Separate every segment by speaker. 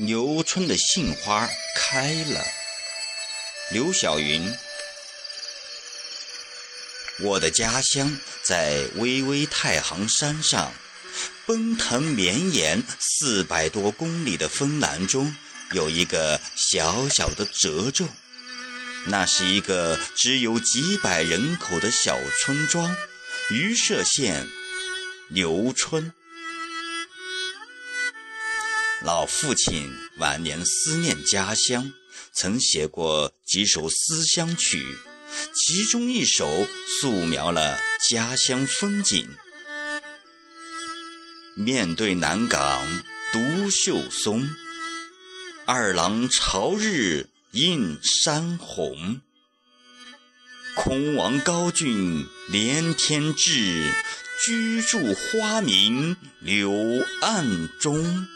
Speaker 1: 牛春的杏花开了。刘晓云，我的家乡在巍巍太行山上，奔腾绵延四百多公里的峰峦中，有一个小小的褶皱，那是一个只有几百人口的小村庄——榆社县牛春。老父亲晚年思念家乡，曾写过几首思乡曲，其中一首素描了家乡风景。面对南港独秀松，二郎朝日映山红。空王高峻连天志，居住花明柳暗中。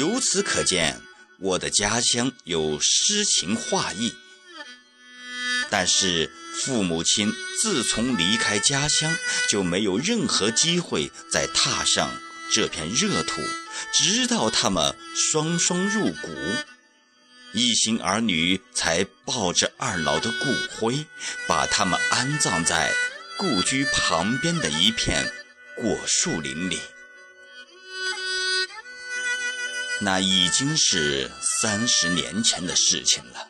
Speaker 1: 由此可见，我的家乡有诗情画意。但是父母亲自从离开家乡，就没有任何机会再踏上这片热土，直到他们双双入骨，一心儿女才抱着二老的骨灰，把他们安葬在故居旁边的一片果树林里。那已经是三十年前的事情了。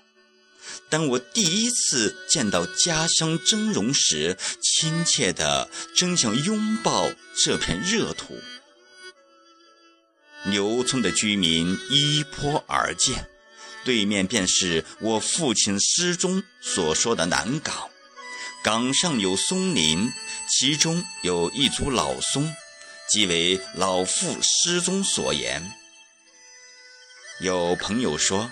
Speaker 1: 当我第一次见到家乡峥嵘时，亲切的真想拥抱这片热土。牛村的居民依坡而建，对面便是我父亲诗中所说的南岗。岗上有松林，其中有一株老松，即为老父诗中所言。有朋友说，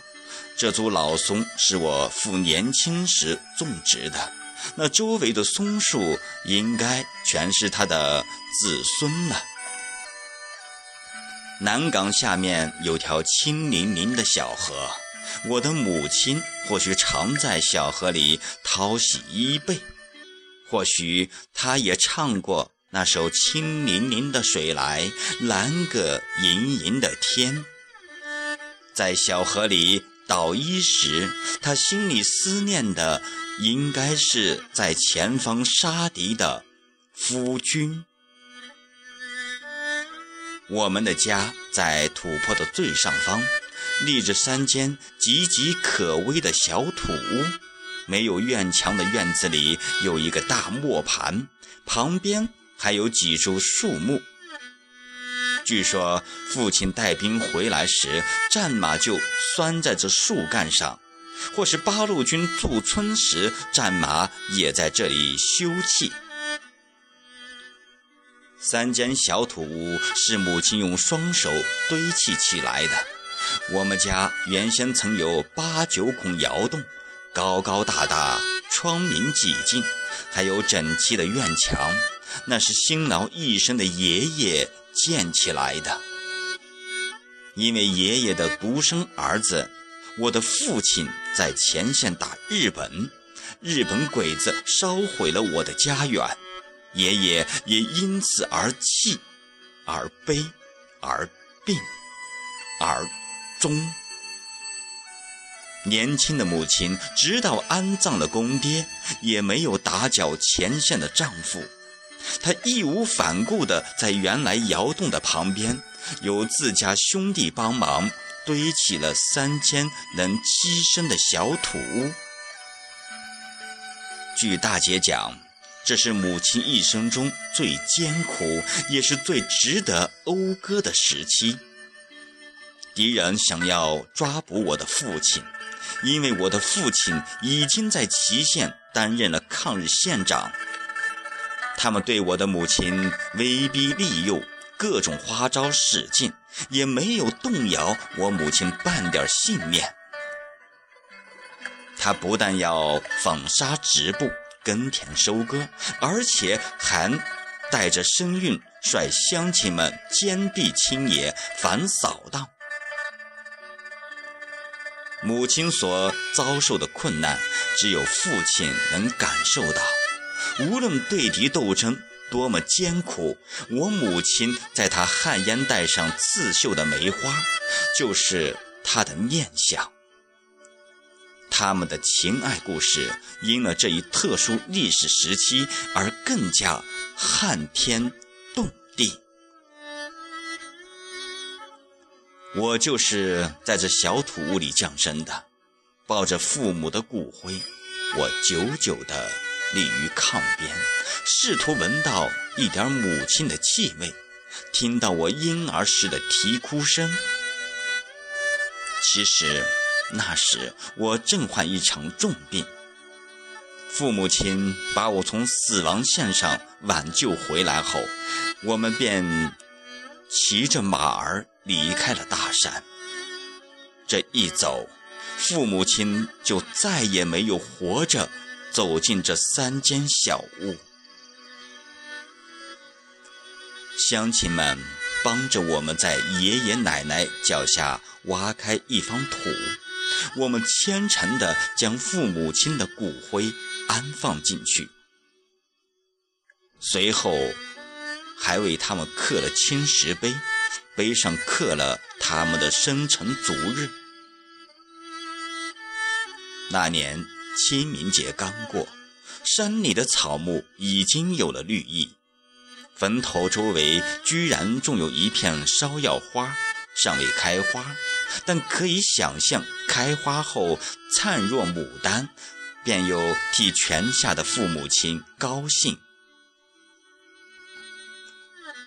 Speaker 1: 这株老松是我父年轻时种植的，那周围的松树应该全是他的子孙了。南港下面有条清淋淋的小河，我的母亲或许常在小河里淘洗衣被，或许她也唱过那首清淋淋的水来，蓝个盈盈的天。在小河里倒衣时，他心里思念的应该是在前方杀敌的夫君。我们的家在土坡的最上方，立着三间岌岌可危的小土屋。没有院墙的院子里有一个大磨盘，旁边还有几株树木。据说父亲带兵回来时，战马就拴在这树干上；或是八路军驻村时，战马也在这里休憩。三间小土屋是母亲用双手堆砌起来的。我们家原先曾有八九孔窑洞，高高大大，窗明几净，还有整齐的院墙，那是辛劳一生的爷爷。建起来的，因为爷爷的独生儿子，我的父亲在前线打日本，日本鬼子烧毁了我的家园，爷爷也因此而气，而悲，而病，而终。年轻的母亲直到安葬了公爹，也没有打搅前线的丈夫。他义无反顾地在原来窑洞的旁边，有自家兄弟帮忙，堆起了三间能栖身的小土屋。据大姐讲，这是母亲一生中最艰苦，也是最值得讴歌的时期。敌人想要抓捕我的父亲，因为我的父亲已经在祁县担任了抗日县长。他们对我的母亲威逼利诱，各种花招使尽，也没有动摇我母亲半点信念。他不但要纺纱织布、耕田收割，而且还带着身孕，率乡亲们坚壁清野，反扫荡。母亲所遭受的困难，只有父亲能感受到。无论对敌斗争，多么艰苦！我母亲在她旱烟袋上刺绣的梅花，就是她的念想。他们的情爱故事，因了这一特殊历史时期而更加撼天动地。我就是在这小土屋里降生的，抱着父母的骨灰，我久久的立于炕边，试图闻到一点母亲的气味，听到我婴儿时的啼哭声。其实。那时我正患一场重病，父母亲把我从死亡线上挽救回来后，我们便骑着马儿离开了大山。这一走，父母亲就再也没有活着走进这三间小屋。乡亲们帮着我们在爷爷奶奶脚下挖开一方土。我们虔诚地将父母亲的骨灰安放进去，随后还为他们刻了青石碑，碑上刻了他们的生辰卒日。那年清明节刚过，山里的草木已经有了绿意，坟头周围居然种有一片芍药花，尚未开花。但可以想象，开花后灿若牡丹，便又替泉下的父母亲高兴。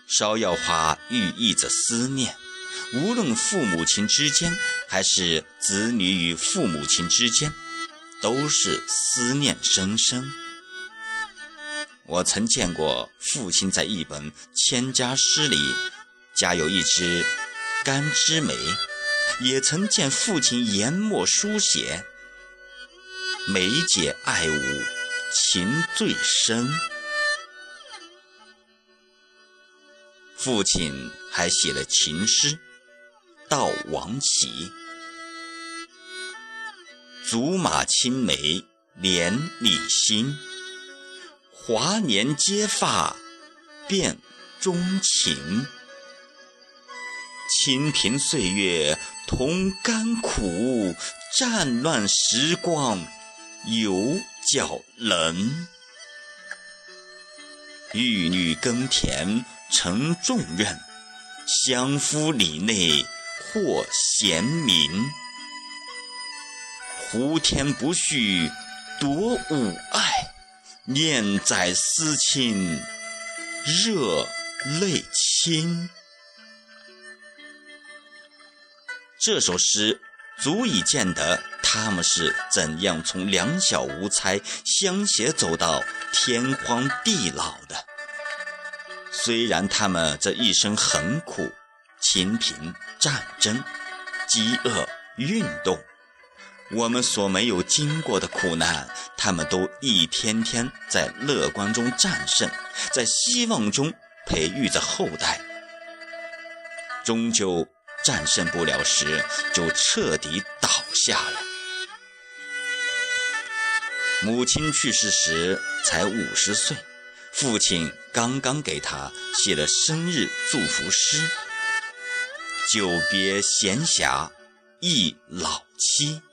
Speaker 1: 芍药花寓意着思念，无论父母亲之间，还是子女与父母亲之间，都是思念深深。我曾见过父亲在一本千家诗里，加有一支干枝梅。也曾见父亲研墨书写，梅姐爱吾情最深。父亲还写了情诗，悼王琦：竹马青梅连理心，华年结发变钟情。清贫岁月同甘苦，战乱时光有脚人。玉女耕田承重任，相夫里内获贤名。胡天不续夺吾爱，念在思亲热泪倾。这首诗足以见得他们是怎样从两小无猜相携走到天荒地老的。虽然他们这一生很苦，清贫、战争、饥饿、运动，我们所没有经过的苦难，他们都一天天在乐观中战胜，在希望中培育着后代，终究。战胜不了时，就彻底倒下了。母亲去世时才五十岁，父亲刚刚给他写了生日祝福诗：“久别闲暇忆老妻。”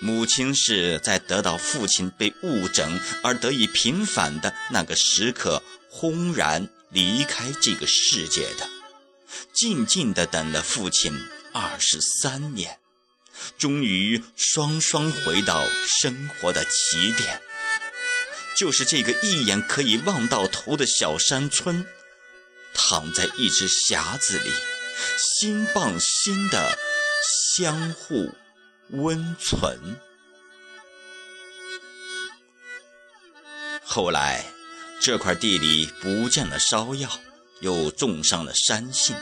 Speaker 1: 母亲是在得到父亲被误诊而得以平反的那个时刻，轰然离开这个世界的。静静地等了父亲二十三年，终于双双回到生活的起点，就是这个一眼可以望到头的小山村，躺在一只匣子里，心傍心的相互温存。后来，这块地里不见了芍药。又种上了山杏。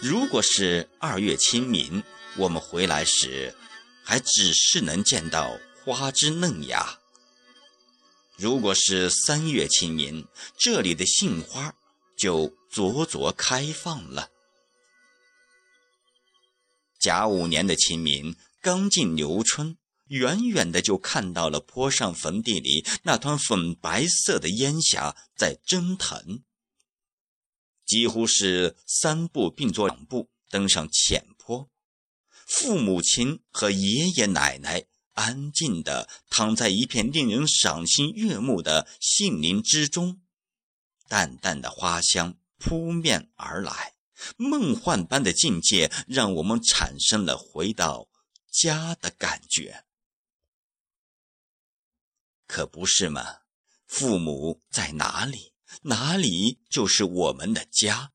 Speaker 1: 如果是二月清明，我们回来时，还只是能见到花枝嫩芽；如果是三月清明，这里的杏花就灼灼开放了。甲午年的清明，刚进牛春，远远的就看到了坡上坟地里那团粉白色的烟霞在蒸腾，几乎是三步并作两步登上浅坡。父母亲和爷爷奶奶安静地躺在一片令人赏心悦目的杏林之中，淡淡的花香扑面而来，梦幻般的境界让我们产生了回到家的感觉。可不是吗？父母在哪里，哪里就是我们的家。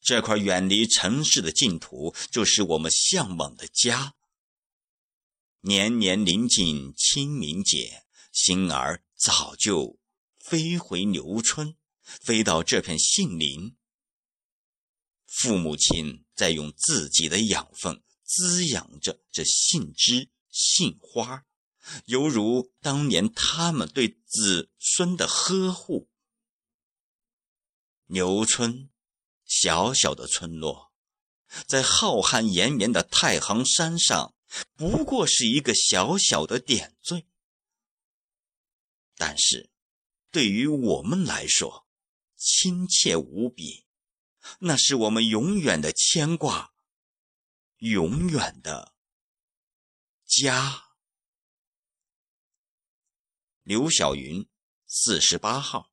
Speaker 1: 这块远离城市的净土，就是我们向往的家。年年临近清明节，心儿早就飞回牛村，飞到这片杏林。父母亲在用自己的养分滋养着这杏枝杏花。犹如当年他们对子孙的呵护。牛村，小小的村落，在浩瀚延绵的太行山上，不过是一个小小的点缀。但是，对于我们来说，亲切无比，那是我们永远的牵挂，永远的家。刘晓云，四十八号。